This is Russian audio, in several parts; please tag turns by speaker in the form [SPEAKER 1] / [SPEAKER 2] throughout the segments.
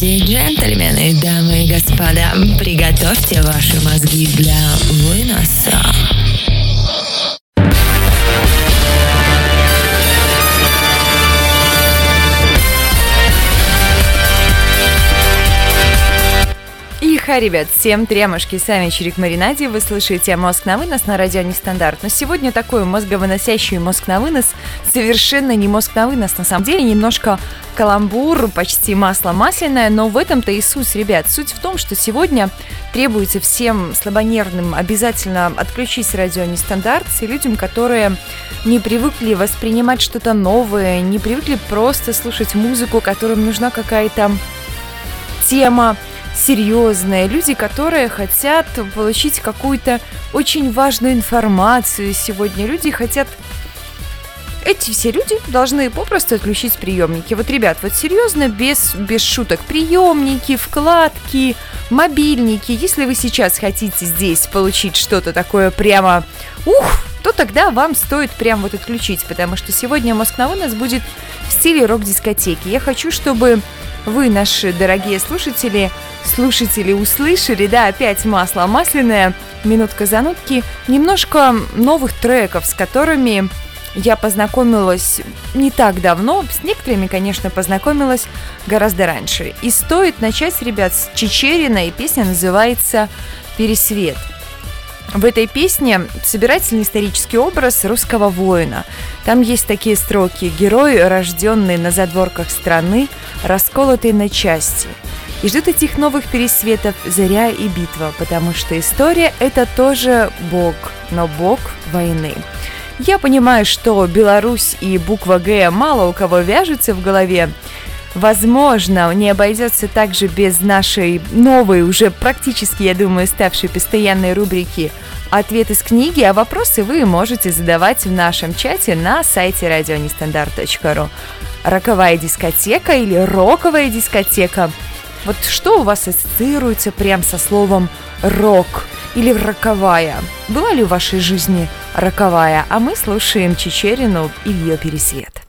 [SPEAKER 1] Леди и джентльмены, дамы и господа, приготовьте ваши мозги для выноса.
[SPEAKER 2] Ха, ребят, всем тремушки, с вами Чирик Маринади, вы слышите «Мозг на вынос» на радио Нестандарт. Но сегодня такой мозговыносящий мозг на вынос, совершенно не мозг на вынос, на самом деле, немножко каламбур, почти масло масляное, но в этом-то и суть, ребят. Суть в том, что сегодня требуется всем слабонервным обязательно отключить радио Нестандарт, и людям, которые не привыкли воспринимать что-то новое, не привыкли просто слушать музыку, которым нужна какая-то тема, серьезные, люди, которые хотят получить какую-то очень важную информацию сегодня. Люди хотят эти все люди должны попросту отключить приемники. Вот, ребят, вот серьезно, без, без шуток, приемники, вкладки, мобильники. Если вы сейчас хотите здесь получить что-то такое прямо ух, то тогда вам стоит прям вот отключить, потому что сегодня Мозг на вынос будет в стиле рок-дискотеки. Я хочу, чтобы вы, наши дорогие слушатели, слушатели услышали, да, опять масло масляное, минутка занутки, немножко новых треков, с которыми я познакомилась не так давно, с некоторыми, конечно, познакомилась гораздо раньше. И стоит начать, ребят, с Чечерина, и песня называется «Пересвет». В этой песне собирательный исторический образ русского воина. Там есть такие строки «Герой, рожденный на задворках страны, расколотый на части». И ждут этих новых пересветов заря и битва, потому что история – это тоже Бог, но Бог войны. Я понимаю, что Беларусь и буква Г мало у кого вяжутся в голове, Возможно, не обойдется также без нашей новой, уже практически, я думаю, ставшей постоянной рубрики «Ответ из книги», а вопросы вы можете задавать в нашем чате на сайте радионестандарт.ру. Роковая дискотека или роковая дискотека – вот что у вас ассоциируется прям со словом «рок» или «роковая»? Была ли в вашей жизни роковая? А мы слушаем Чечерину и ее пересвет.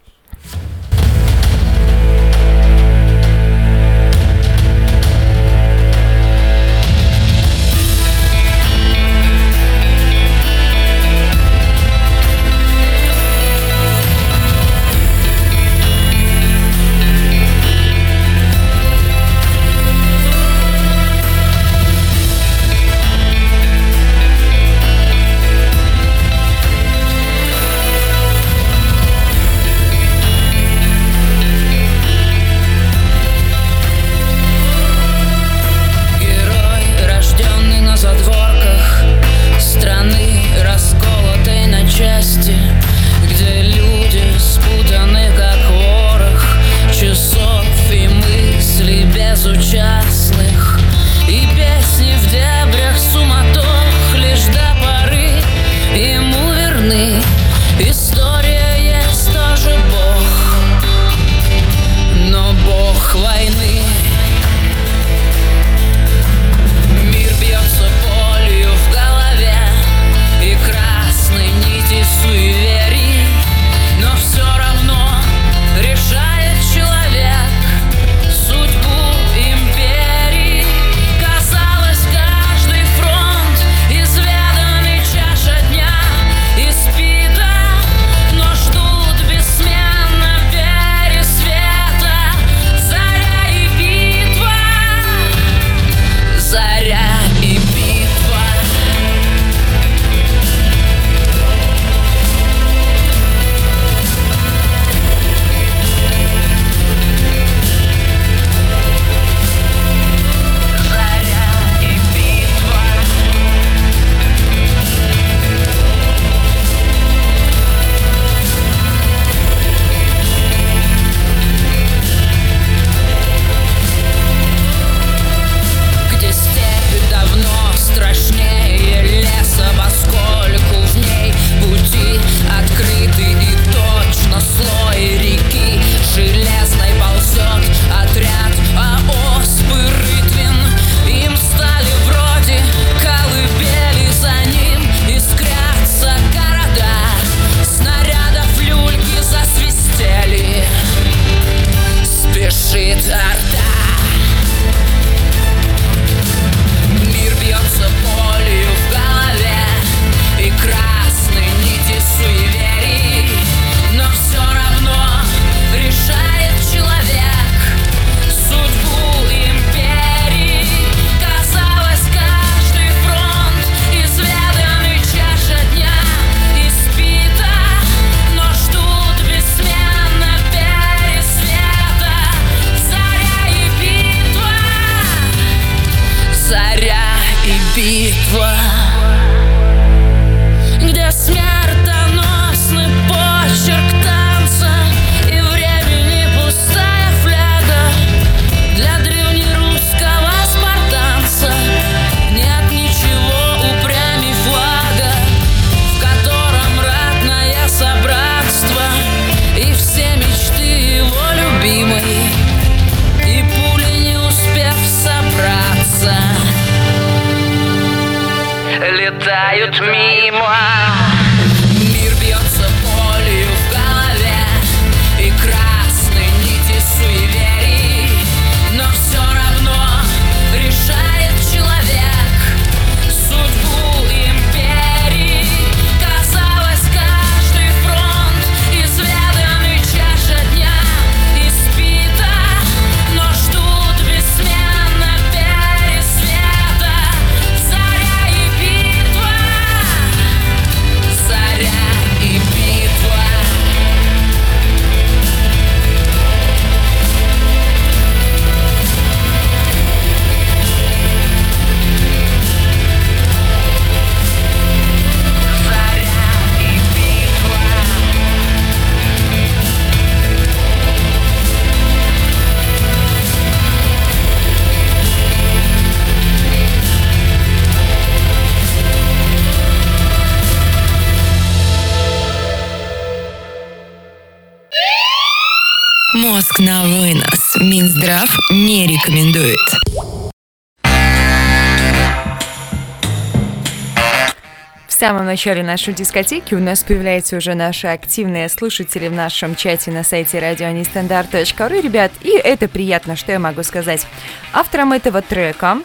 [SPEAKER 2] Самом начале нашей дискотеки у нас появляются уже наши активные слушатели в нашем чате на сайте радионестандарт.ру, ребят, и это приятно, что я могу сказать. Автором этого трека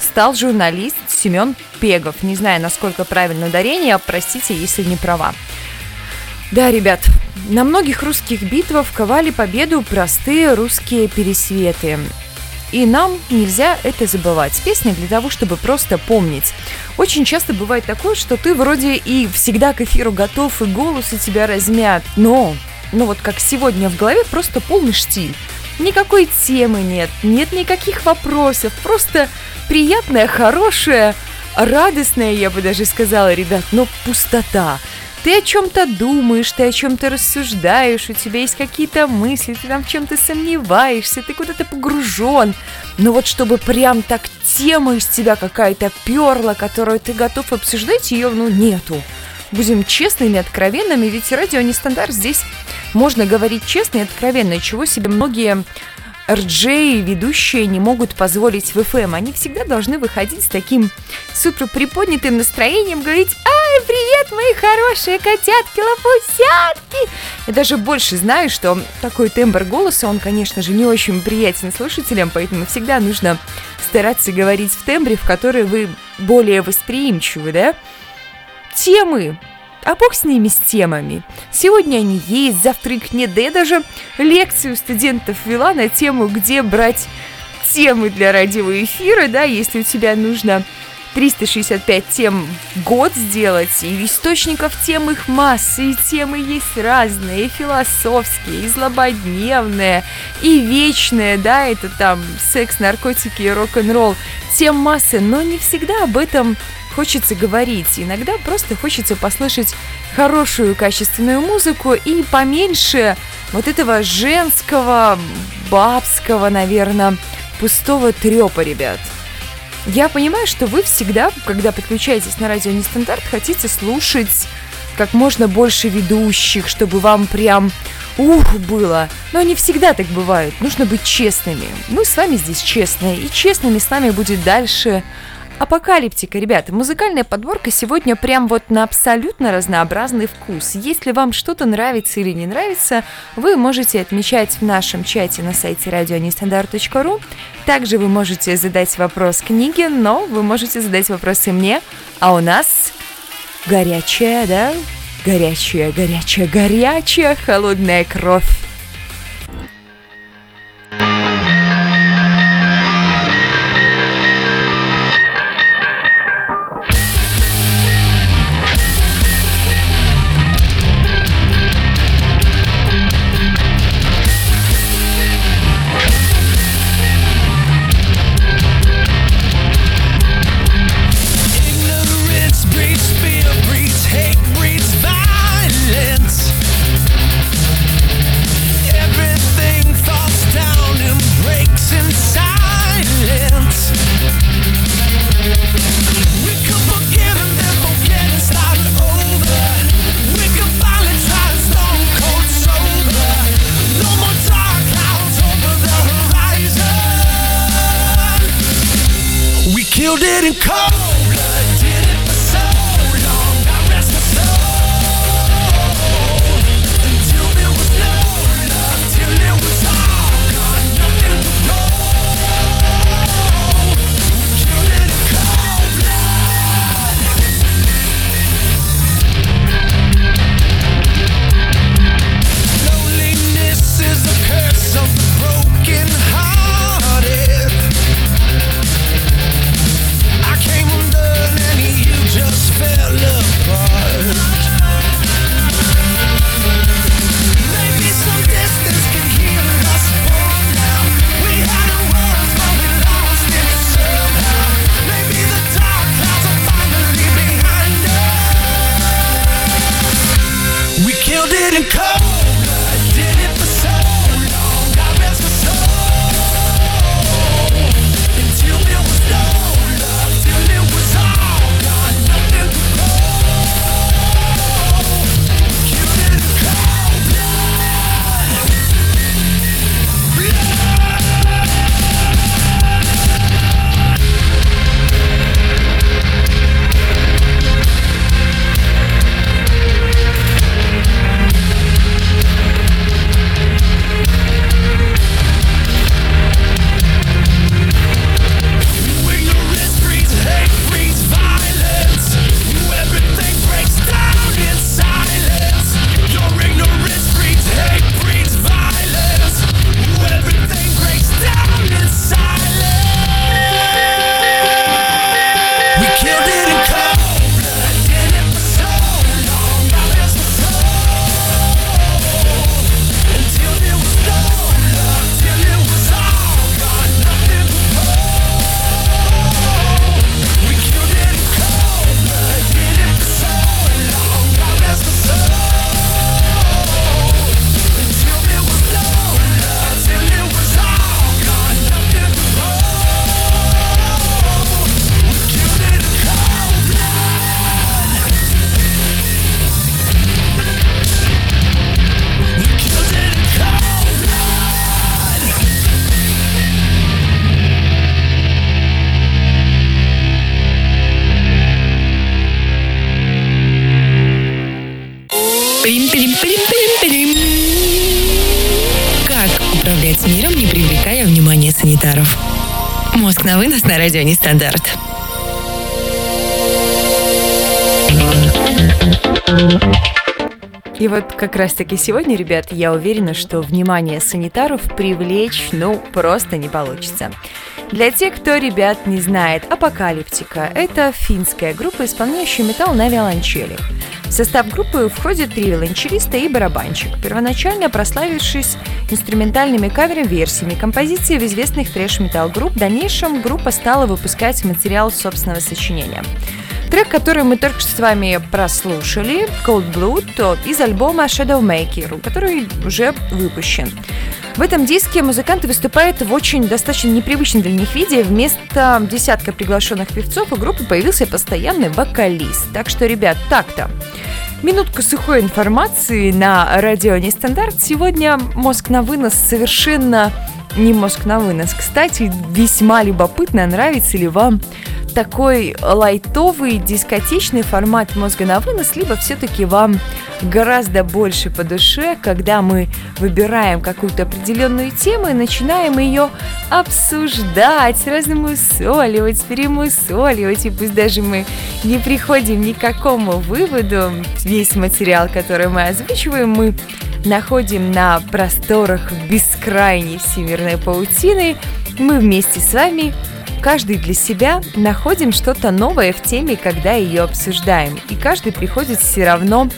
[SPEAKER 2] стал журналист Семен Пегов. Не знаю, насколько правильно ударение, простите, если не права. Да, ребят, на многих русских битвах ковали победу простые русские пересветы. И нам нельзя это забывать. Песня для того, чтобы просто помнить. Очень часто бывает такое, что ты вроде и всегда к эфиру готов, и голос у тебя размят, но, ну вот как сегодня в голове, просто полный штиль. Никакой темы нет, нет никаких вопросов, просто приятная, хорошая, радостная, я бы даже сказала, ребят, но пустота. Ты о чем-то думаешь, ты о чем-то рассуждаешь, у тебя есть какие-то мысли, ты там в чем-то сомневаешься, ты куда-то погружен. Но вот чтобы прям так тема из тебя какая-то перла, которую ты готов обсуждать, ее, ну, нету. Будем честными, откровенными, ведь радио не стандарт, здесь можно говорить честно и откровенно, чего себе многие RJ ведущие не могут позволить в FM. Они всегда должны выходить с таким супер приподнятым настроением, говорить «Ай, привет, мои хорошие котятки, лопусятки!» Я даже больше знаю, что такой тембр голоса, он, конечно же, не очень приятен слушателям, поэтому всегда нужно стараться говорить в тембре, в который вы более восприимчивы, да? Темы а бог с ними, с темами. Сегодня они есть, завтра их нет. Да я даже лекцию студентов вела на тему, где брать темы для радиоэфира, да, если у тебя нужно 365 тем в год сделать, и источников тем их масса, и темы есть разные, и философские, и злободневные, и вечные, да, это там секс, наркотики и рок-н-ролл, тем массы, но не всегда об этом хочется говорить. Иногда просто хочется послушать хорошую качественную музыку и поменьше вот этого женского, бабского, наверное, пустого трепа, ребят. Я понимаю, что вы всегда, когда подключаетесь на радио Нестандарт, хотите слушать как можно больше ведущих, чтобы вам прям ух было. Но не всегда так бывает. Нужно быть честными. Мы с вами здесь честные, и честными с нами будет дальше Апокалиптика, ребята, музыкальная подборка сегодня прям вот на абсолютно разнообразный вкус. Если вам что-то нравится или не нравится, вы можете отмечать в нашем чате на сайте радионестандарт.ру. Также вы можете задать вопрос книге, но вы можете задать вопросы мне, а у нас горячая, да? Горячая, горячая, горячая холодная кровь.
[SPEAKER 1] Радио Нестандарт.
[SPEAKER 2] И вот как раз-таки сегодня, ребят, я уверена, что внимание санитаров привлечь, ну, просто не получится. Для тех, кто, ребят, не знает, Апокалиптика – это финская группа, исполняющая металл на виолончелях. В состав группы входят три виолончелиста и барабанщик, первоначально прославившись инструментальными кавер-версиями композиций в известных трэш-металл групп, в дальнейшем группа стала выпускать материал собственного сочинения. Трек, который мы только что с вами прослушали, Cold Blood, из альбома Shadowmaker, который уже выпущен. В этом диске музыканты выступают в очень достаточно непривычном для них виде. Вместо десятка приглашенных певцов у группы появился постоянный вокалист. Так что, ребят, так-то. Минутка сухой информации на радио Нестандарт. Сегодня мозг на вынос совершенно не мозг на вынос. Кстати, весьма любопытно, нравится ли вам такой лайтовый дискотечный формат мозга на вынос, либо все-таки вам гораздо больше по душе, когда мы выбираем какую-то определенную тему и начинаем ее обсуждать, размусоливать, перемусоливать, и пусть даже мы не приходим ни к какому выводу, весь материал, который мы озвучиваем, мы находим на просторах бескрайней всемирной паутины, мы вместе с вами каждый для себя находим что-то новое в теме, когда ее обсуждаем. И каждый приходит все равно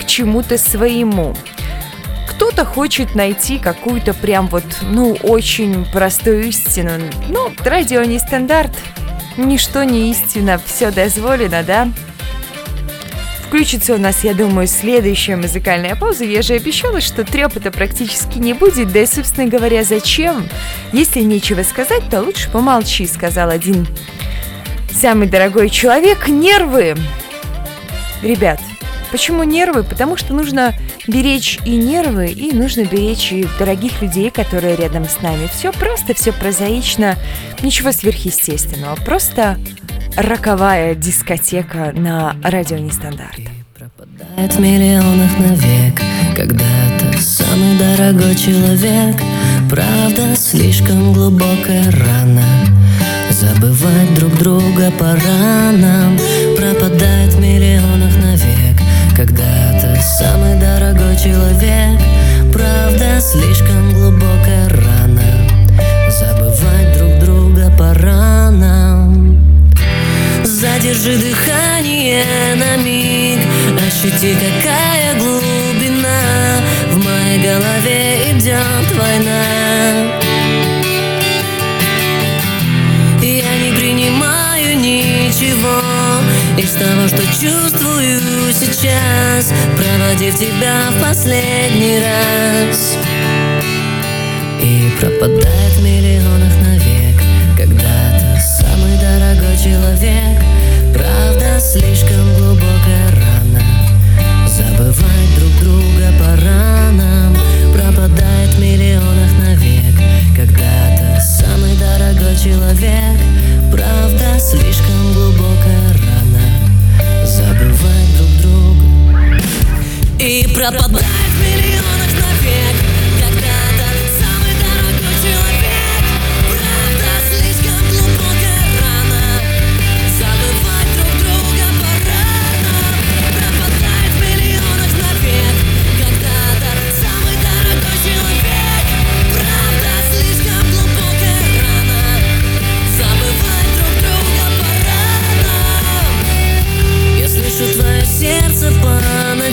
[SPEAKER 2] к чему-то своему. Кто-то хочет найти какую-то прям вот, ну, очень простую истину. Ну, радио не стандарт, ничто не истина, все дозволено, да? Включится у нас, я думаю, следующая музыкальная пауза. Я же обещала, что трепота практически не будет. Да и, собственно говоря, зачем? Если нечего сказать, то лучше помолчи, сказал один самый дорогой человек. Нервы! Ребят, почему нервы? Потому что нужно беречь и нервы, и нужно беречь и дорогих людей, которые рядом с нами. Все просто, все прозаично, ничего сверхъестественного. Просто роковая дискотека на радио Нестандарт.
[SPEAKER 3] Пропадает в миллионах навек. Когда-то самый дорогой человек. Правда, слишком глубокая рана. Забывать друг друга пора нам. Пропадает в миллионах навек. Когда-то самый дорогой человек. Правда, слишком глубокая рана. Забывать друг друга пора нам Задержи дыхание на миг. Ощути, какая глубина В моей голове идет война. Я не принимаю ничего Из того, что чувствую сейчас. Проводив тебя в последний раз. И пропадает в миллионах навек самый дорогой человек Правда, слишком глубокая рана. Забывать друг друга пора нам Пропадает в миллионах навек. Когда-то самый дорогой человек Правда, слишком глубокая рана. Забывать друг друга. И пропадает в миллионах навек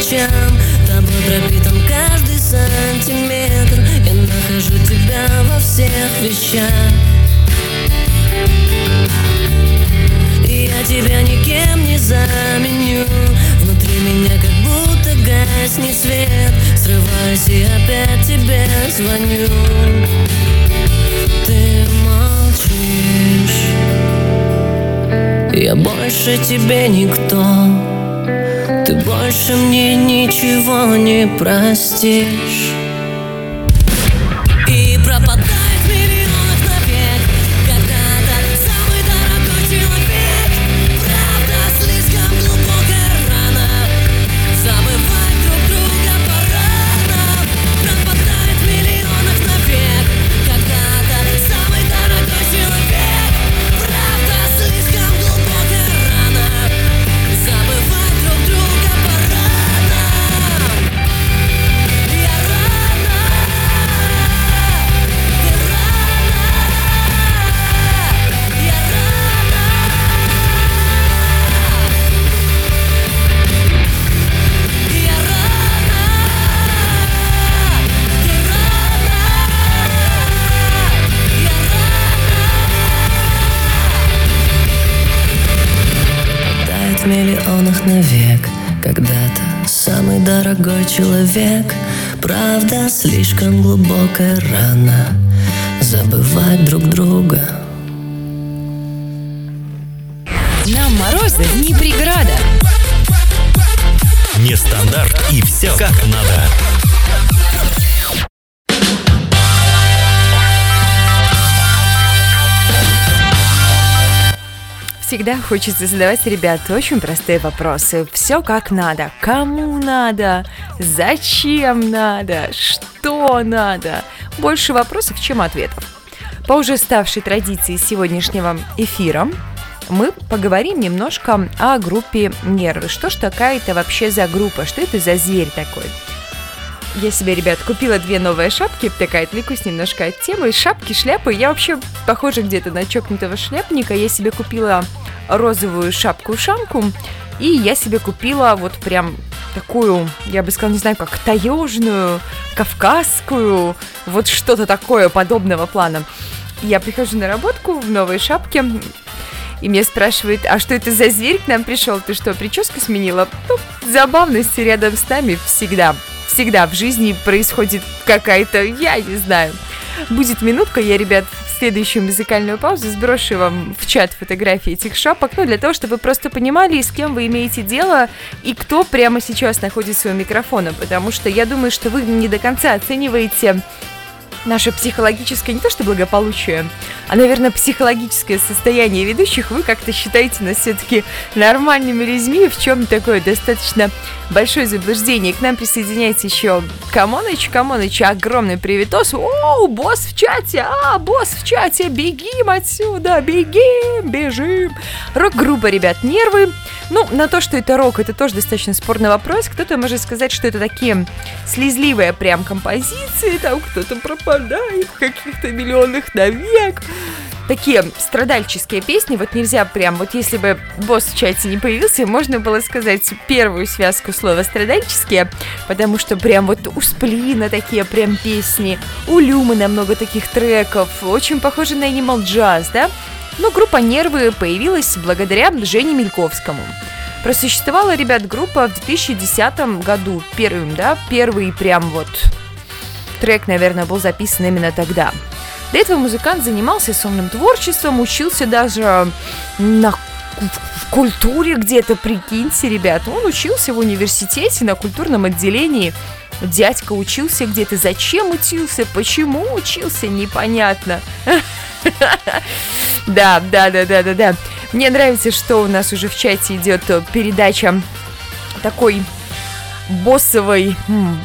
[SPEAKER 3] ночам Тобой пропитан каждый сантиметр? Я нахожу тебя во всех вещах. И я тебя никем не заменю. Внутри меня как будто гаснет свет. Срываюсь и опять тебе звоню. Ты молчишь. Я больше тебе никто больше мне ничего не простишь человек. Правда, слишком глубокая рана
[SPEAKER 2] Всегда хочется задавать, ребят, очень простые вопросы. Все как надо. Кому надо? Зачем надо? Что надо? Больше вопросов, чем ответов. По уже ставшей традиции сегодняшнего эфира мы поговорим немножко о группе «Нервы». Что ж такая это вообще за группа? Что это за зверь такой? Я себе, ребят, купила две новые шапки, такая отвлекусь немножко от темы. Шапки, шляпы, я вообще похожа где-то на чокнутого шляпника. Я себе купила розовую шапку-ушанку, и я себе купила вот прям такую, я бы сказала, не знаю, как таежную, кавказскую, вот что-то такое подобного плана. Я прихожу на работку в новой шапке, и меня спрашивают, а что это за зверь к нам пришел? Ты что, прическу сменила? Ну, забавность рядом с нами всегда. Всегда в жизни происходит какая-то, я не знаю. Будет минутка, я, ребят, следующую музыкальную паузу сброшу вам в чат фотографии этих шапок, ну, для того, чтобы вы просто понимали, с кем вы имеете дело и кто прямо сейчас находится у микрофона, потому что я думаю, что вы не до конца оцениваете наше психологическое, не то что благополучие, а, наверное, психологическое состояние ведущих, вы как-то считаете нас все-таки нормальными людьми, в чем такое достаточно большое заблуждение. К нам присоединяется еще Камоныч. Камоныч, огромный приветос. О, босс в чате, а, босс в чате, бегим отсюда, бегим, бежим. Рок-группа, ребят, нервы. Ну, на то, что это рок, это тоже достаточно спорный вопрос. Кто-то может сказать, что это такие слезливые прям композиции, там кто-то пропадает в каких-то миллионах навек. Такие страдальческие песни, вот нельзя прям, вот если бы босс в чате не появился, можно было сказать первую связку слова страдальческие, потому что прям вот у Сплина такие прям песни, у Люмана много таких треков, очень похоже на Animal Jazz, да? Но группа «Нервы» появилась благодаря Жене Мельковскому. Просуществовала, ребят, группа в 2010 году, первым, да, первый прям вот трек, наверное, был записан именно тогда. До этого музыкант занимался сольным творчеством, учился даже на в культуре где-то, прикиньте, ребят. Он учился в университете на культурном отделении. Дядька учился где-то. Зачем учился? Почему учился? Непонятно. Да, да, да, да, да, да. Мне нравится, что у нас уже в чате идет передача такой боссовой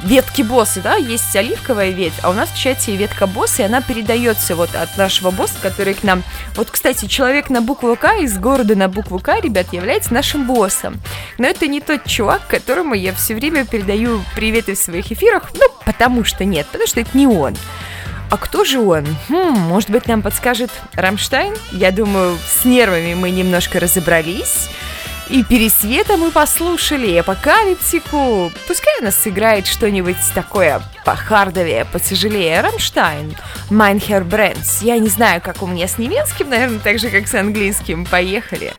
[SPEAKER 2] ветки босса, да, есть оливковая ветвь, а у нас в чате ветка босса, и она передается вот от нашего босса, который к нам... Вот, кстати, человек на букву К из города на букву К, ребят, является нашим боссом. Но это не тот чувак, которому я все время передаю приветы в своих эфирах, ну, потому что нет, потому что это не он. А кто же он? Хм, может быть, нам подскажет Рамштайн? Я думаю, с нервами мы немножко разобрались. И пересвета мы послушали, апокалиптику. Пускай у нас сыграет что-нибудь такое похардовее, потяжелее. Рамштайн, Mein Herz brennt. Я не знаю, как у меня с немецким, наверное, так же, как с английским. Поехали.
[SPEAKER 4] Nun,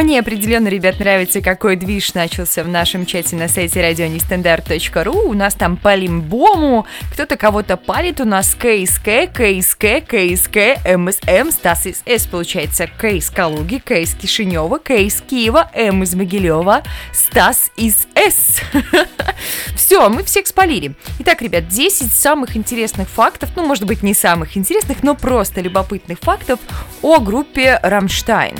[SPEAKER 2] Мне определенно, ребят, нравится, какой движ начался в нашем чате на сайте радионестандарт.ру. У нас там по лимбому, кто-то кого-то палит, у нас КСК, КСК, КСК, МСМ, Стас из С, получается, К из Калуги, К из Кишинева, К из Киева, М из Могилева, Стас из С. Все, мы всех спалили. Итак, ребят, 10 самых интересных фактов, ну, может быть, не самых интересных, но просто любопытных фактов о группе «Рамштайн».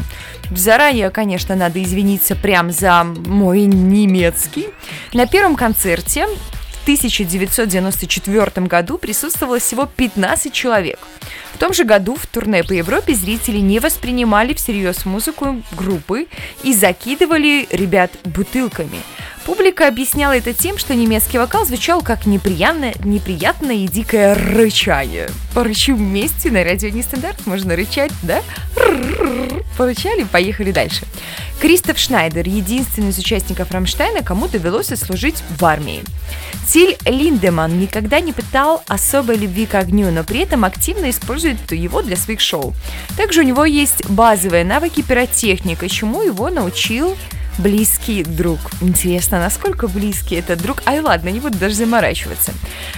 [SPEAKER 2] Заранее, конечно, надо извиниться прям за мой немецкий. На первом концерте 1994 году присутствовало всего 15 человек. В том же году в турне по Европе зрители не воспринимали всерьез музыку группы и закидывали ребят бутылками. Публика объясняла это тем, что немецкий вокал звучал как неприятное, неприятное и дикое рычание. Порычу вместе на радио Нестандарт, можно рычать, да? Порычали, поехали дальше. Кристоф Шнайдер, единственный из участников Рамштайна, кому довелось служить в армии. Тиль Линдеман никогда не питал особой любви к огню, но при этом активно использует его для своих шоу. Также у него есть базовые навыки пиротехника, чему его научил близкий друг. Интересно, насколько близкий этот друг? Ай, ладно, не буду даже заморачиваться.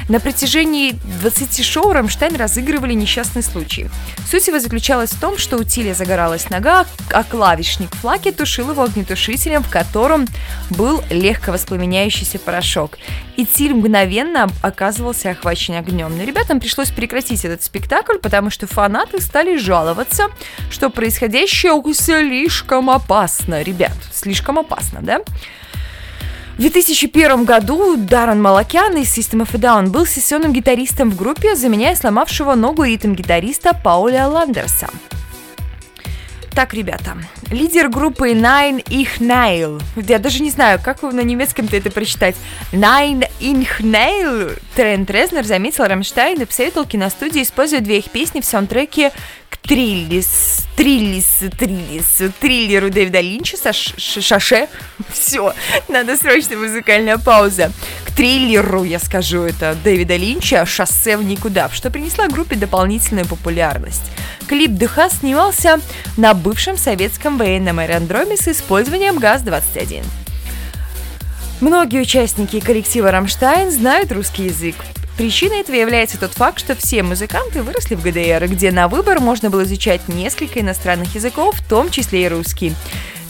[SPEAKER 2] На протяжении 20 шоу Рамштайн разыгрывали несчастный случай. Суть его заключалась в том, что у Тиля загоралась нога, а клавишник Флаки тушил его огнетушителем, в котором был легко воспламеняющийся порошок. И Тиль мгновенно оказывался охвачен огнем. Но ребятам пришлось прекратить этот спектакль, потому что фанаты стали жаловаться, что происходящее слишком опасно. Ребят, слишком опасно, да? В 2001 году Даррен Малакян из System of a Down был сессионным гитаристом в группе, заменяя сломавшего ногу ритм-гитариста Пауля Ландерса. Так, ребята, лидер группы Nine Ich Nail. Я даже не знаю, как на немецком-то это прочитать. Nine Ich Nail. Трент Резнер заметил Рамштайн и посоветовал киностудии использовать две их песни в саундтреке к Триллис, Триллис, Триллис, триллеру Дэвида Линча со Шаше. Все, надо срочно музыкальная пауза. К триллеру, я скажу это, Дэвида Линча «Шоссе в никуда», что принесла группе дополнительную популярность. Клип Дыха снимался на бывшем советском военном аэродроме с использованием ГАЗ-21. Многие участники коллектива «Рамштайн» знают русский язык. Причиной этого является тот факт, что все музыканты выросли в ГДР, где на выбор можно было изучать несколько иностранных языков, в том числе и русский.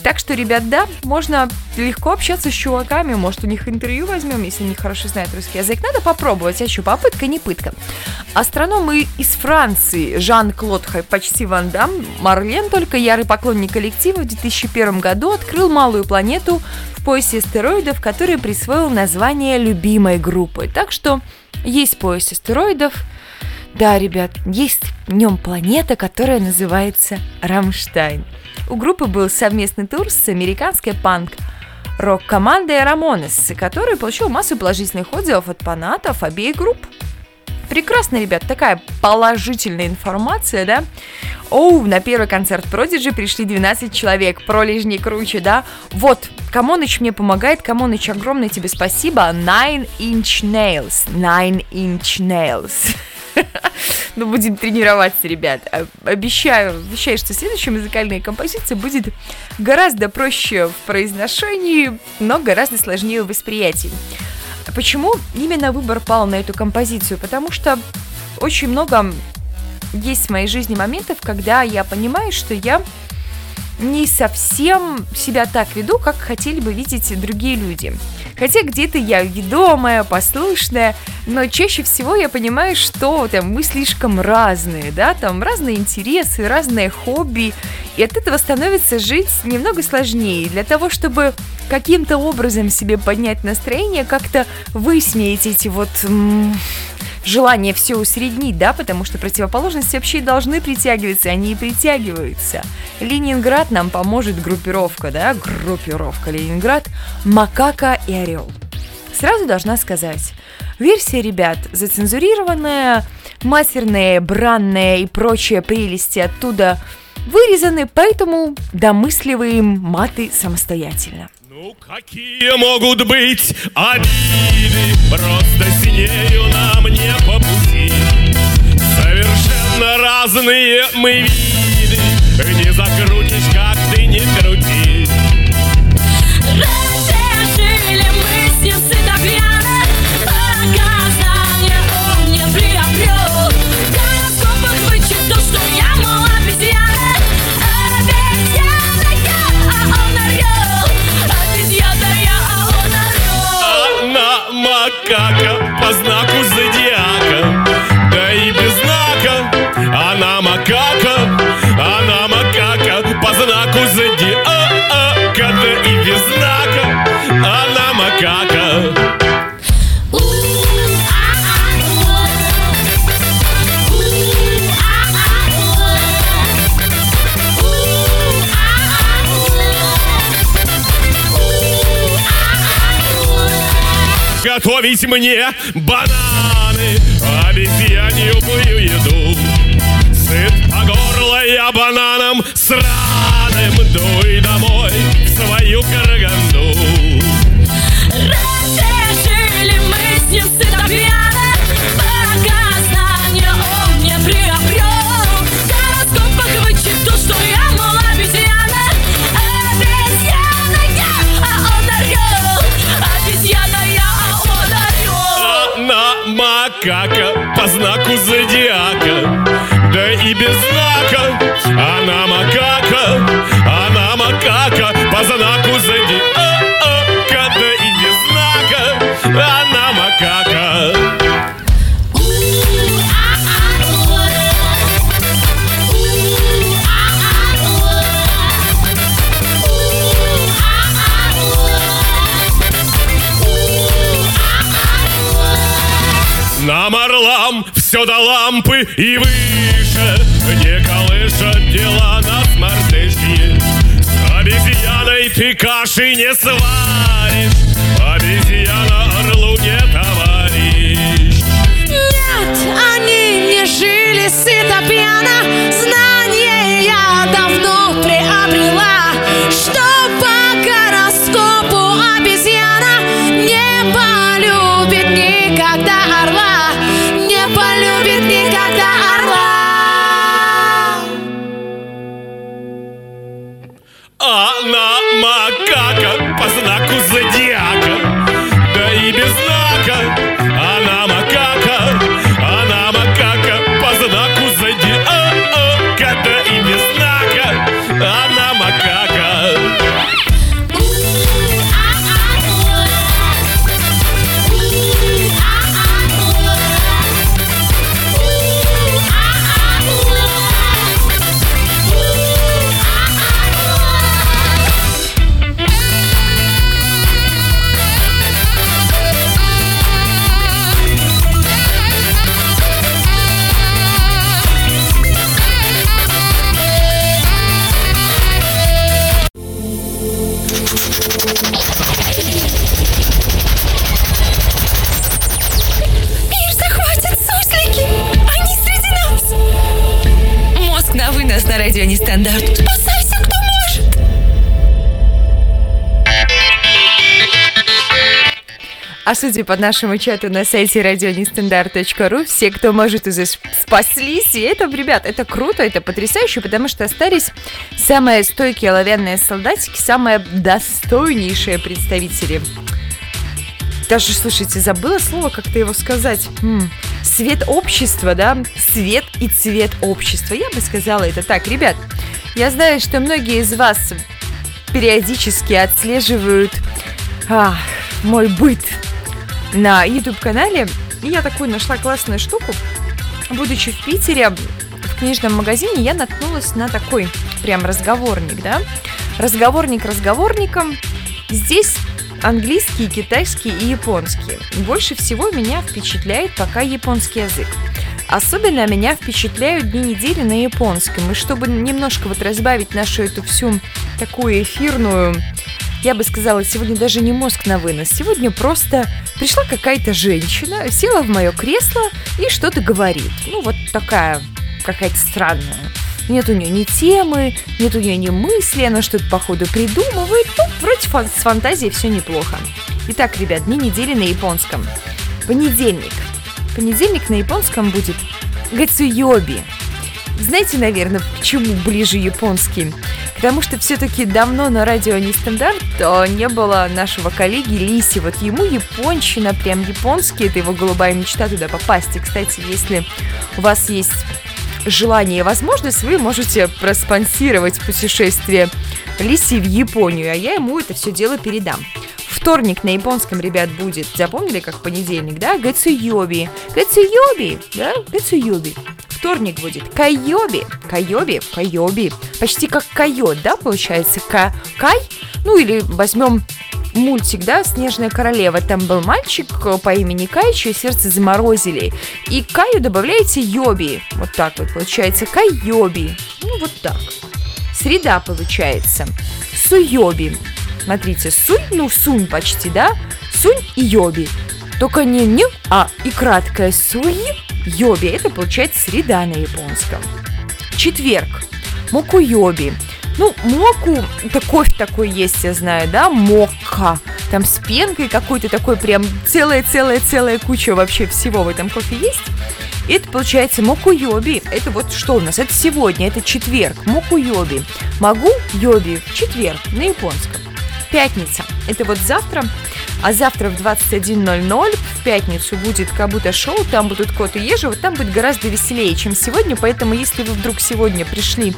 [SPEAKER 2] Так что, ребят, да, можно легко общаться с чуваками, может, у них интервью возьмем, если они хорошо знают русский язык. Надо попробовать, а что, попытка не пытка. Астрономы из Франции Жан-Клод почти Ван Дам, Марлен, только ярый поклонник коллектива, в 2001 году открыл малую планету в поясе астероидов, который присвоил название любимой группы. Так что есть пояс астероидов, да, ребят, есть в нем планета, которая называется Рамштайн. У группы был совместный тур с американской панк рок-командой Рамонес, который получил массу положительных отзывов от фанатов обеих групп. Прекрасно, ребят, такая положительная информация, да? Оу, на первый концерт Продиджи пришли 12 человек, пролежни круче, да? Вот, Камоныч мне помогает, Камоныч, огромное тебе спасибо. Nine Inch Nails, Nine Inch Nails. Ну, будем тренироваться, ребят. О- Обещаю, обещаю, что следующая музыкальная композиция будет гораздо проще в произношении, но гораздо сложнее в восприятии. Почему именно выбор пал на эту композицию? Потому что очень много есть в моей жизни моментов, когда я понимаю, что я не совсем себя так веду, как хотели бы видеть другие люди. Хотя где-то я ведомая, послушная, но чаще всего я понимаю, что там мы слишком разные, да, там разные интересы, разные хобби, и от этого становится жить немного сложнее. Для того, чтобы каким-то образом себе поднять настроение, как-то высмеять эти вот желание все усреднить, да, потому что противоположности вообще должны притягиваться, они и притягиваются. Ленинград нам поможет группировка, да, группировка Ленинград, Макака и Орел. Сразу должна сказать, версия, ребят, зацензурированная, матерные, бранные и прочие прелести оттуда вырезаны, поэтому домысливаем маты самостоятельно.
[SPEAKER 5] Ну какие могут быть обиды? Просто синею нам не по пути Совершенно разные мы виды. Не закрутишь, Готовить мне бананы Обезьяньюбую еду. Сыт по горло я бананом сраным Дуй домой в свою караганду лампы и выше Не колышат дела нас мартышки обезьяной ты каши не сваришь Обезьяна орлу не товарищ.
[SPEAKER 3] Нет, они не жили сыто пьяно Знание
[SPEAKER 5] Она макака по знаку зодиака
[SPEAKER 2] А судя по нашему чату на сайте радионестандарт.ру, все, кто может, уже спаслись. И это, ребят, это круто, это потрясающе, потому что остались самые стойкие оловянные солдатики, самые достойнейшие представители. Даже, слушайте, забыла слово, как-то его сказать. М, Свет общества, да? Свет и цвет общества. Я бы сказала это так. Ребят, я знаю, что многие из вас периодически отслеживают а, мой быт на YouTube-канале. Я такую нашла классную штуку. Будучи в Питере, в книжном магазине, я наткнулась на такой прям разговорник, да? Разговорник разговорником. Здесь английский, китайский и японский. Больше всего меня впечатляет пока японский язык. Особенно меня впечатляют дни недели на японском. И чтобы немножко вот разбавить нашу эту всю такую эфирную я бы сказала, сегодня даже не мозг на вынос. Сегодня просто пришла какая-то женщина, села в мое кресло и что-то говорит. Ну, вот такая какая-то странная. нет у нее ни темы, нет у нее ни мысли, она что-то походу придумывает. Ну, вроде фан- с фантазией все неплохо. Итак, ребят, дни недели на японском. Понедельник. Понедельник на японском будет Гацуйоби. Знаете, наверное, почему ближе японский? Потому что все-таки давно на радио не стандарт, то не было нашего коллеги Лиси. Вот ему японщина, прям японский, это его голубая мечта туда попасть. И, кстати, если у вас есть желание и возможность, вы можете проспонсировать путешествие Лиси в Японию, а я ему это все дело передам. Вторник на японском, ребят, будет, запомнили, как понедельник, да? Гацуйоби. Гацуйоби, да? Гацуйоби. Вторник будет Кайоби. Кайоби, Кайоби. Почти как койот, да, получается? Ка Кай? Ну или возьмем мультик, да, «Снежная королева». Там был мальчик э, по имени Кай, чье сердце заморозили. И Каю добавляете Йоби. Вот так вот получается. Кайоби. Ну, вот так. Среда получается. Суйоби. Смотрите, сунь, ну сунь почти, да? Сунь и йоби. Только не не, а и краткое суй, йоби. Это получается среда на японском. Четверг. Мокуйоби. Ну, моку, это кофе такой есть, я знаю, да, мокка. Там с пенкой какой-то такой прям целая-целая-целая куча вообще всего в этом кофе есть. И это получается мокуйоби. Это вот что у нас? Это сегодня, это четверг. Мокуйоби. Могу йоби четверг на японском. Пятница. Это вот завтра. А завтра в 21.00 в пятницу будет Кабута шоу, там будут Кот и Ежи, вот там будет гораздо веселее, чем сегодня, поэтому если вы вдруг сегодня пришли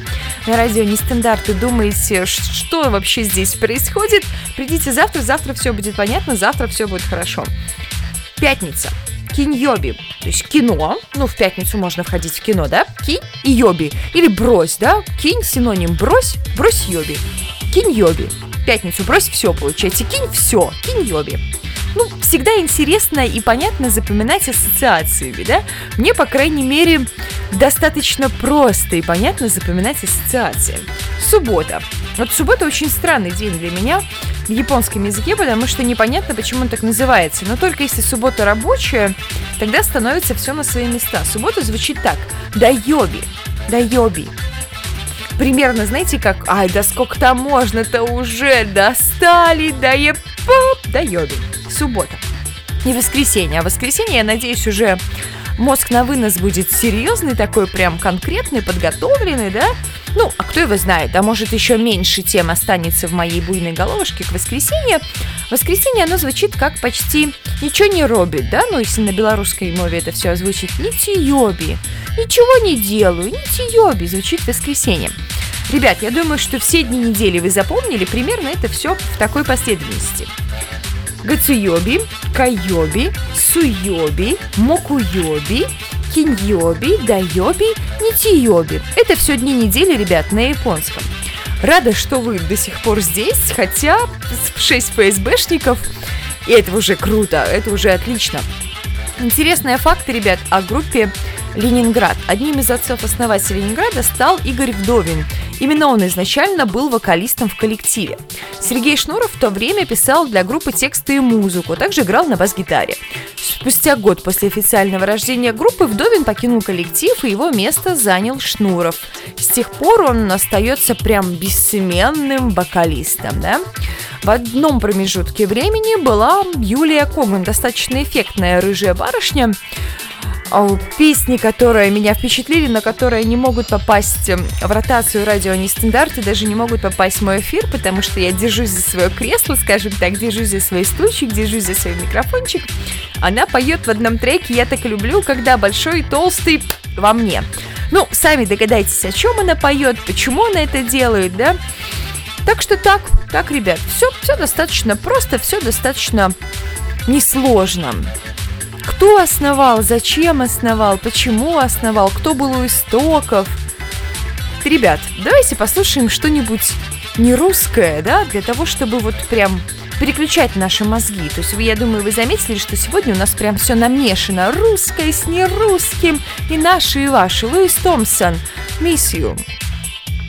[SPEAKER 2] на радио Нестандарт и думаете, что вообще здесь происходит, придите завтра, завтра все будет понятно, завтра все будет хорошо. Пятница. Киньоби, то есть кино, ну, в пятницу можно входить в кино, да? Кинь и йоби, или брось, да? Кинь синоним брось, брось йоби. Кинь йоби. Пятницу брось все, получается. Кинь все, кинь йоби. Ну, всегда интересно и понятно запоминать ассоциациями, да? Мне, по крайней мере, достаточно просто и понятно запоминать ассоциации. Суббота. Вот суббота очень странный день для меня в японском языке, потому что непонятно, почему он так называется. Но только если суббота рабочая, тогда становится все на свои места. Суббота звучит так. Дайоби. Дайоби. Примерно, знаете, как «Ай, да сколько там можно-то уже достали, да еп... да ёби». Суббота. Не воскресенье, а воскресенье, я надеюсь, уже мозг на вынос будет серьезный, такой прям конкретный, подготовленный, да? Ну, а кто его знает, а может еще меньше тем останется в моей буйной головушке к воскресенье. Воскресенье, оно звучит как почти ничего не робит, да? Ну, если на белорусской мове это все озвучить, не тиёби, ничего не делаю, не тиёби, звучит воскресенье. Ребят, я думаю, что все дни недели вы запомнили, примерно это все в такой последовательности. Гацуйоби, Кайоби, Суйоби, Мокуйоби, Киньоби, Дайоби, Нитиоби. Это все дни недели, ребят, на японском. Рада, что вы до сих пор здесь, хотя 6 ФСБшников, и это уже круто, это уже отлично. Интересные факты, ребят, о группе Ленинград. Одним из отцов-основателей Ленинграда стал Игорь Вдовин. Именно он изначально был вокалистом в коллективе. Сергей Шнуров в то время писал для группы тексты и музыку, также играл на бас-гитаре. Спустя год после официального рождения группы Вдовин покинул коллектив, и его место занял Шнуров. С тех пор он остается прям бессменным вокалистом, да? В одном промежутке времени была Юлия Коган, достаточно эффектная рыжая барышня, песни, которые меня впечатлили, но которые не могут попасть эм, в ротацию радио нестандарт и даже не могут попасть в мой эфир, потому что я держусь за свое кресло, скажем так, держусь за свой стульчик, держусь за свой микрофончик. Она поет в одном треке «Я так люблю, когда большой и толстый во мне». Ну, сами догадайтесь, о чем она поет, почему она это делает, да? Так что так, так, ребят, все, все достаточно просто, все достаточно несложно. Кто основал, зачем основал, почему основал, кто был у истоков. Ребят, давайте послушаем что-нибудь не русское, да, для того, чтобы вот прям переключать наши мозги. То есть, вы, я думаю, вы заметили, что сегодня у нас прям все намешано. Русское с нерусским, и наши, и ваши. Луис Томпсон, You.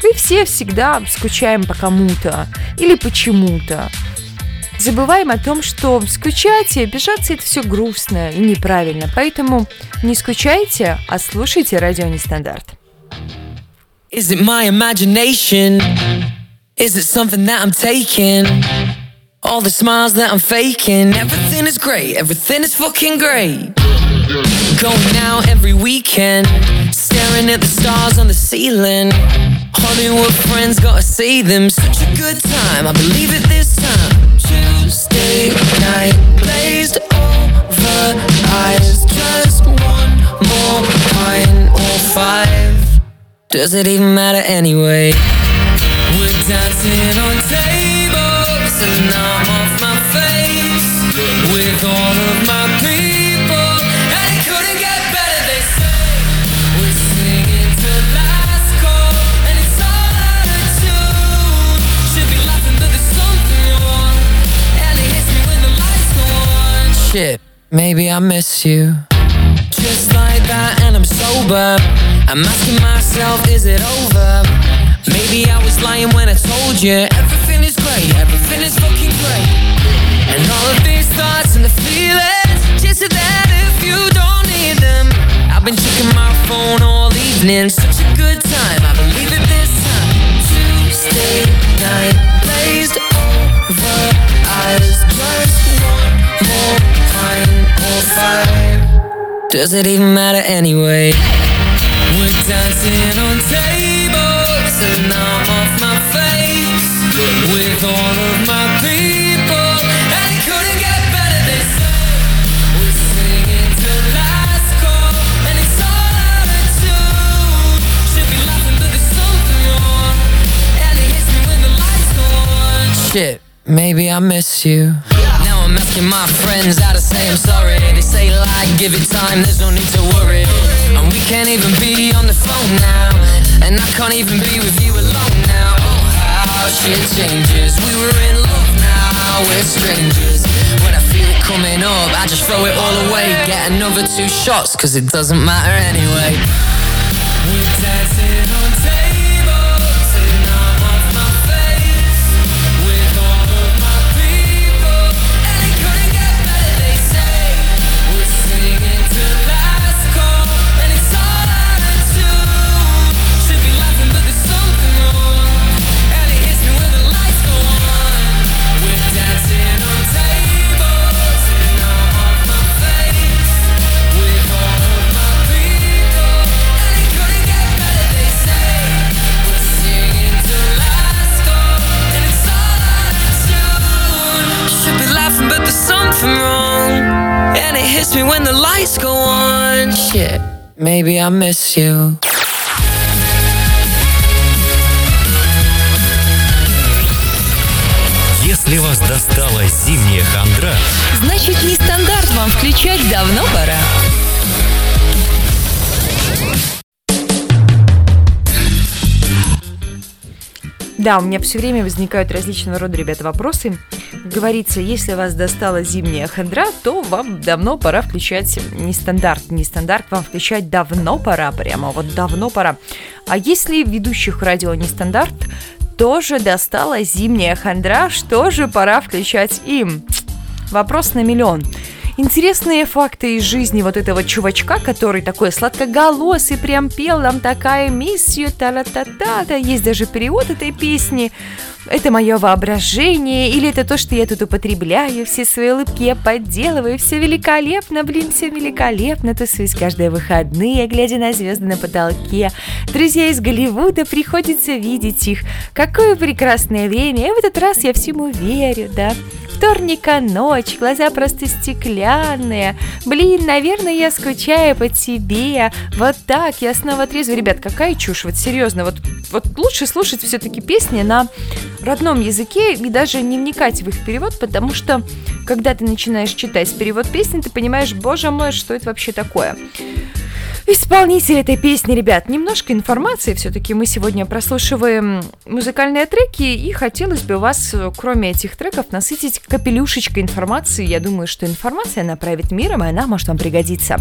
[SPEAKER 2] Мы все всегда скучаем по кому-то или почему-то. Забываем о том, что скучать и обижаться это все грустно и неправильно. Поэтому не скучайте, а слушайте радио Нестандарт.
[SPEAKER 6] Is it my imagination? Is it something that I'm taking? All the smiles that I'm faking, everything is great, everything is fucking great. Going out every weekend, staring at the stars on the ceiling. Hollywood friends, gotta see them. Such a good time, I believe it this time. Tuesday night, glazed over eyes. Just one more pint or five. Does it even matter anyway? We're dancing on tables and I'm off my face with all of my people. Shit, maybe I miss you. Just like that, and I'm sober. I'm asking myself, is it over? Maybe I was lying when I told you everything is great, everything is fucking great. And all of these thoughts and the feelings, just so that if you don't need them, I've been checking my phone all evening. Such a good time, I believe it this time. Tuesday night, glazed over eyes, just one more. Does it even matter anyway? We're dancing on tables and I'm off my face with all of my people. And it couldn't get better, they say. We're singing last call and it's all out of tune. Should be laughing, but there's something wrong. And it hits me when the lights go on. Shit, maybe I miss you. I'm asking my friends how to say I'm sorry. They say like, give it time, there's no need to worry. And we can't even be on the phone now. And I can't even be with you alone now. Oh, how shit changes. We were in love, now we're strangers. When I feel it coming up, I just throw it all away. Get another two shots, cause it doesn't matter anyway. We're dancing maybe I miss you.
[SPEAKER 7] Если вас достала зимняя хандра,
[SPEAKER 1] Значит, не стандарт вам включать давно пора.
[SPEAKER 2] Да, у меня все время возникают различного рода, ребята, вопросы. Говорится, если вас достала зимняя хандра, то вам давно пора включать не стандарт. Не стандарт вам включать давно пора, прямо вот давно пора. А если ведущих радио не стандарт, тоже достала зимняя хандра, что же пора включать им? Вопрос на миллион. Интересные факты из жизни вот этого чувачка, который такой сладкоголосый, прям пел нам такая миссию, та та та та та Есть даже перевод этой песни. Это мое воображение, или это то, что я тут употребляю, все свои улыбки я подделываю, все великолепно, блин, все великолепно, тусуюсь каждые выходные, глядя на звезды на потолке. Друзья из Голливуда, приходится видеть их. Какое прекрасное время, и в этот раз я всему верю, да. Вторника ночь, глаза просто стеклянные. Блин, наверное, я скучаю по тебе. Вот так, я снова трезвый. Ребят, какая чушь, вот серьезно. Вот, вот лучше слушать все-таки песни на родном языке и даже не вникать в их перевод, потому что когда ты начинаешь читать перевод песни, ты понимаешь, боже мой, что это вообще такое. Исполнитель этой песни, ребят, немножко информации. Все-таки мы сегодня прослушиваем музыкальные треки, и хотелось бы вас, кроме этих треков, насытить капелюшечкой информации. Я думаю, что информация направит миром, и она может вам пригодиться.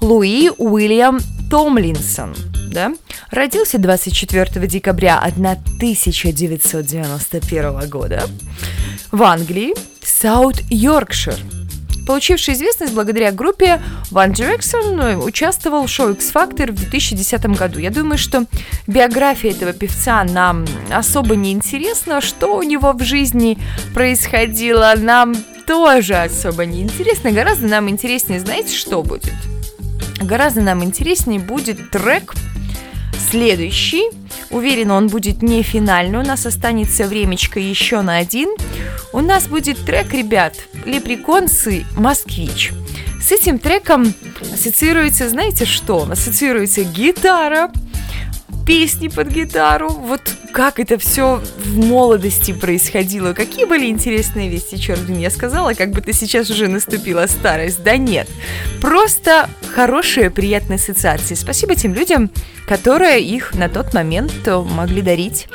[SPEAKER 2] Луи Уильям Томлинсон, да, родился 24 декабря 1991 года в Англии, Саут Йоркшир. Получивший известность благодаря группе One Direction, участвовал в шоу X Factor в 2010 году. Я думаю, что биография этого певца нам особо не интересна, что у него в жизни происходило, нам тоже особо не интересно. Гораздо нам интереснее, знаете, что будет? Гораздо нам интереснее будет трек следующий. Уверена, он будет не финальный. У нас останется времечко еще на один. У нас будет трек, ребят, Леприконсы «Москвич». С этим треком ассоциируется, знаете что? Ассоциируется гитара, песни под гитару. Вот как это все в молодости происходило. Какие были интересные вести, черт бы я сказала, как бы ты сейчас уже наступила старость. Да нет. Просто хорошие, приятные ассоциации. Спасибо тем людям, которые их на тот момент э, могли дарить.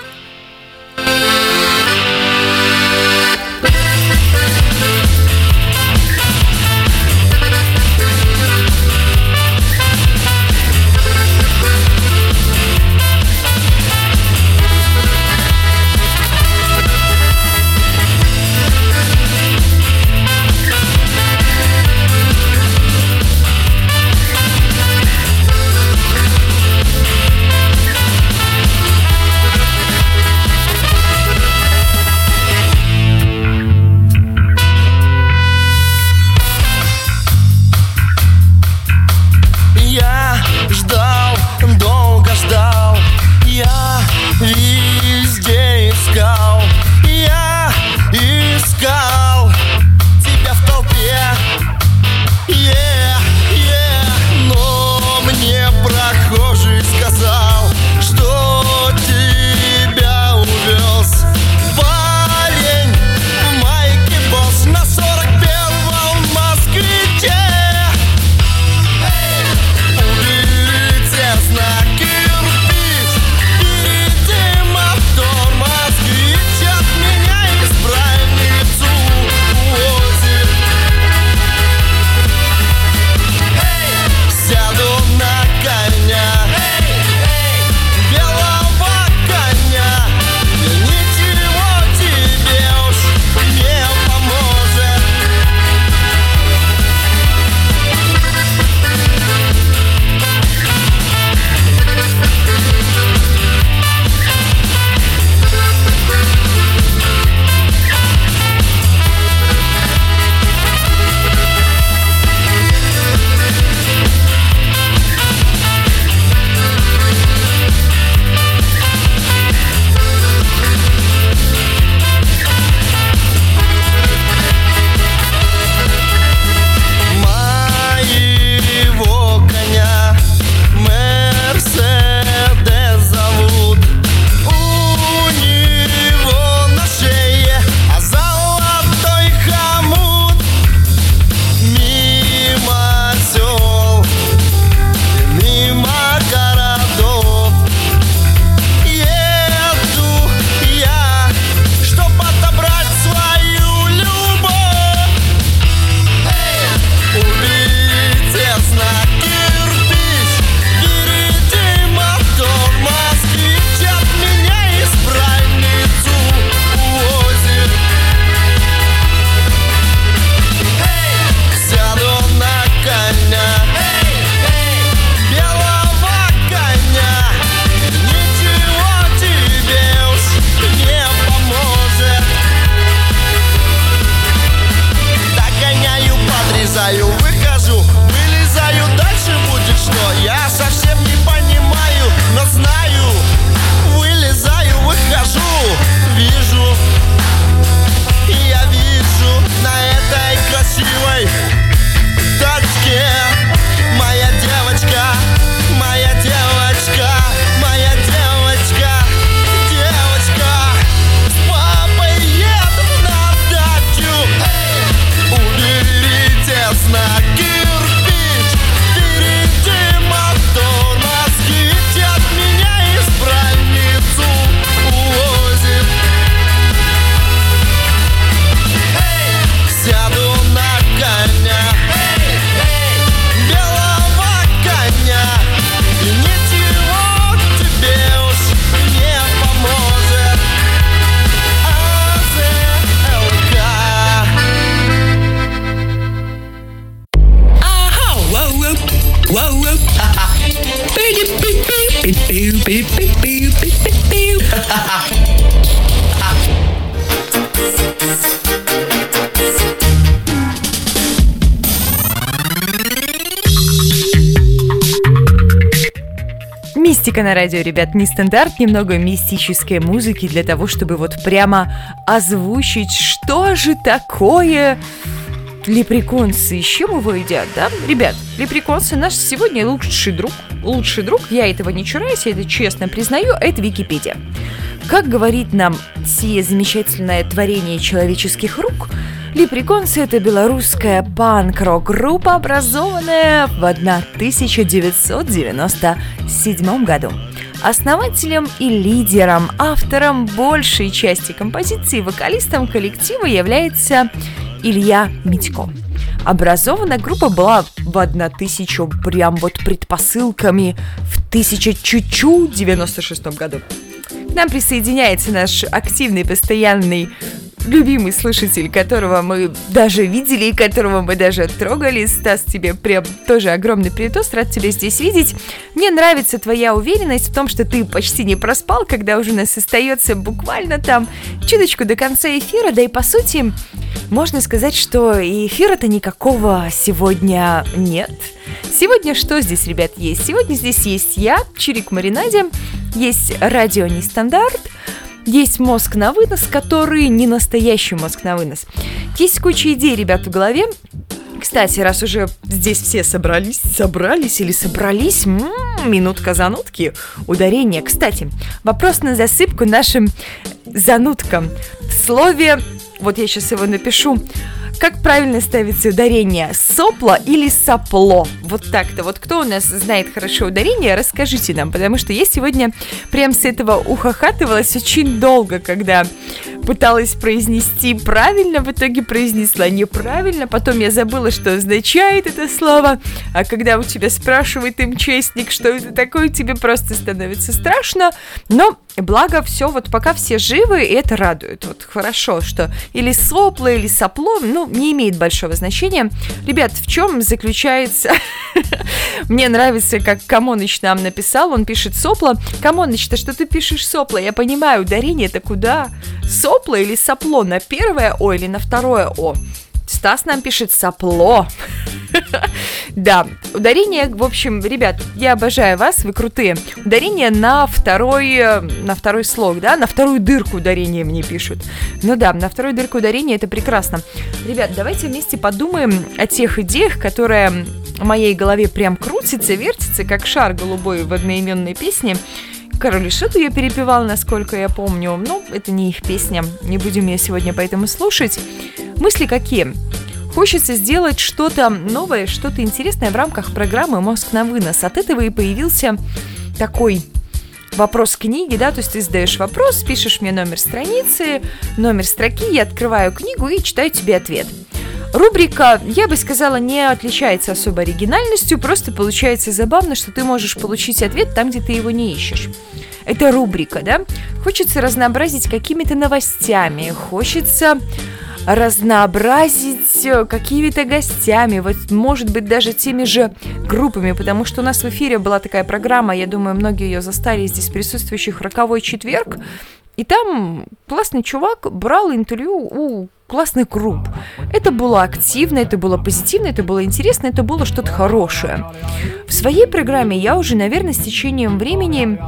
[SPEAKER 2] Мистика на радио, ребят, не стандарт, немного мистической музыки для того, чтобы вот прямо озвучить, что же такое лепреконсы, с чем его едят, да? Ребят, лепреконсы наш сегодня лучший друг, лучший друг, я этого не чураюсь, я это честно признаю, это Википедия. Как говорит нам сие замечательное творение человеческих рук, Лепреконсы – это белорусская панк-рок-группа, образованная в 1997 году. Основателем и лидером, автором большей части композиций, вокалистом коллектива является Илья Митько. Образована группа была в 1000, прям вот предпосылками, в 1000 году. К нам присоединяется наш активный, постоянный любимый слушатель, которого мы даже видели и которого мы даже трогали. Стас, тебе прям тоже огромный привет, рад тебя здесь видеть. Мне нравится твоя уверенность в том, что ты почти не проспал, когда уже у нас остается буквально там чуточку до конца эфира, да и по сути можно сказать, что эфира-то никакого сегодня нет. Сегодня что здесь, ребят, есть? Сегодня здесь есть я, Чирик Маринаде, есть радио Нестандарт, есть мозг на вынос, который не настоящий мозг на вынос. Есть куча идей, ребят, в голове. Кстати, раз уже здесь все собрались, собрались или собрались, м-м, минутка занутки, ударение. Кстати, вопрос на засыпку нашим зануткам. В слове, вот я сейчас его напишу, как правильно ставится ударение? Сопло или сопло? Вот так-то. Вот кто у нас знает хорошо ударение, расскажите нам, потому что я сегодня прям с этого ухахатывалась очень долго, когда пыталась произнести правильно, в итоге произнесла неправильно, потом я забыла, что означает это слово, а когда у тебя спрашивает МЧСник, что это такое, тебе просто становится страшно, но благо все, вот пока все живы, и это радует, вот хорошо, что или сопло, или сопло, ну, не имеет большого значения. Ребят, в чем заключается... Мне нравится, как Камоныч нам написал, он пишет сопло. Камоныч, то что ты пишешь сопло? Я понимаю, ударение это куда? Сопло или сопло? На первое О или на второе О? Стас нам пишет сопло. Да, ударение, в общем, ребят, я обожаю вас, вы крутые. Ударение на второй, э, на второй слог, да, на вторую дырку ударения мне пишут. Ну да, на вторую дырку ударения это прекрасно. Ребят, давайте вместе подумаем о тех идеях, которые в моей голове прям крутится, вертится, как шар голубой в одноименной песне. Король и Шут ее перепевал, насколько я помню. Ну, это не их песня, не будем ее сегодня поэтому слушать. Мысли какие? Хочется сделать что-то новое, что-то интересное в рамках программы «Мозг на вынос». От этого и появился такой вопрос книги, да, то есть ты задаешь вопрос, пишешь мне номер страницы, номер строки, я открываю книгу и читаю тебе ответ. Рубрика, я бы сказала, не отличается особо оригинальностью, просто получается забавно, что ты можешь получить ответ там, где ты его не ищешь. Это рубрика, да? Хочется разнообразить какими-то новостями, хочется разнообразить э, какими-то гостями, вот может быть даже теми же группами, потому что у нас в эфире была такая программа, я думаю, многие ее застали здесь присутствующих «Роковой четверг», и там классный чувак брал интервью у классных групп. Это было активно, это было позитивно, это было интересно, это было что-то хорошее. В своей программе я уже, наверное, с течением времени,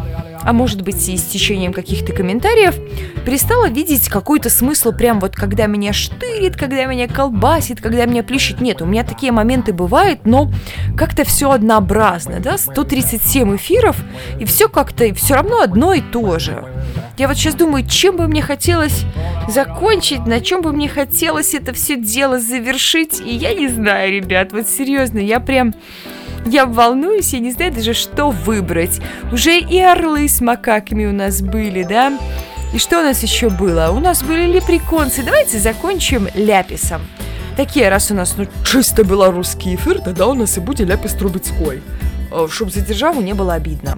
[SPEAKER 2] а может быть и с течением каких-то комментариев, перестала видеть какой-то смысл прям вот когда меня штырит, когда меня колбасит, когда меня плещет. Нет, у меня такие моменты бывают, но как-то все однообразно, да, 137 эфиров, и все как-то все равно одно и то же. Я вот сейчас думаю, чем бы мне хотелось закончить, на чем бы мне хотелось это все дело завершить, и я не знаю, ребят, вот серьезно, я прям... Я волнуюсь, я не знаю даже, что выбрать. Уже и орлы с макаками у нас были, да? И что у нас еще было? У нас были лепреконцы. Давайте закончим ляписом. Такие, раз у нас ну, чисто белорусский эфир, тогда у нас и будет ляпис Трубецкой. Чтобы за державу не было обидно.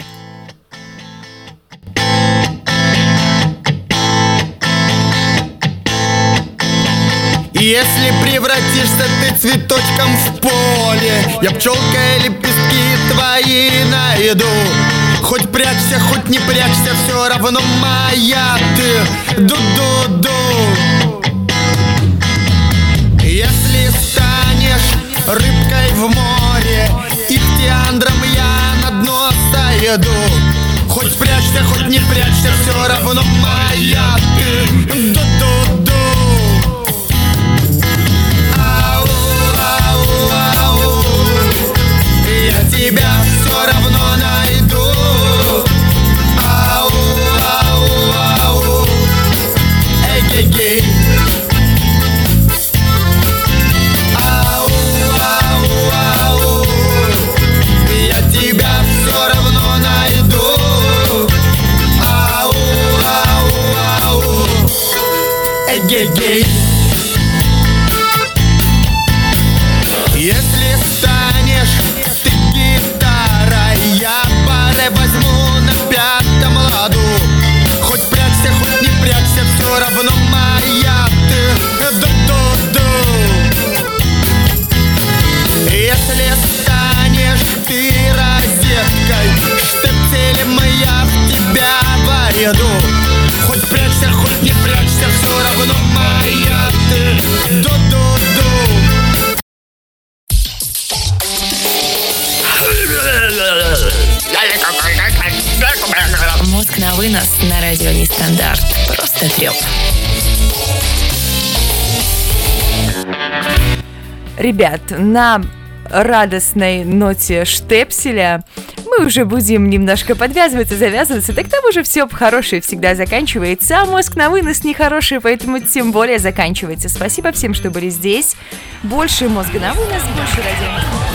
[SPEAKER 8] Если превратишься ты цветочком в поле Я пчелкой лепестки твои найду. Хоть прячься, хоть не прячься, все равно моя ты. Ду-ду-ду. Если станешь рыбкой в море Ихтиандром я на дно сойду. Прячься, хоть не прячься, все равно моя ты. Ду-ду-ду
[SPEAKER 1] Мозг на вынос на радио Нестандарт. Просто треп.
[SPEAKER 2] Ребят, на радостной ноте штепселя мы уже будем немножко подвязываться, завязываться, так там уже все хорошее всегда заканчивается, а мозг на вынос нехороший, поэтому тем более заканчивается. Спасибо всем, что были здесь. Больше мозга на вынос, больше
[SPEAKER 1] радио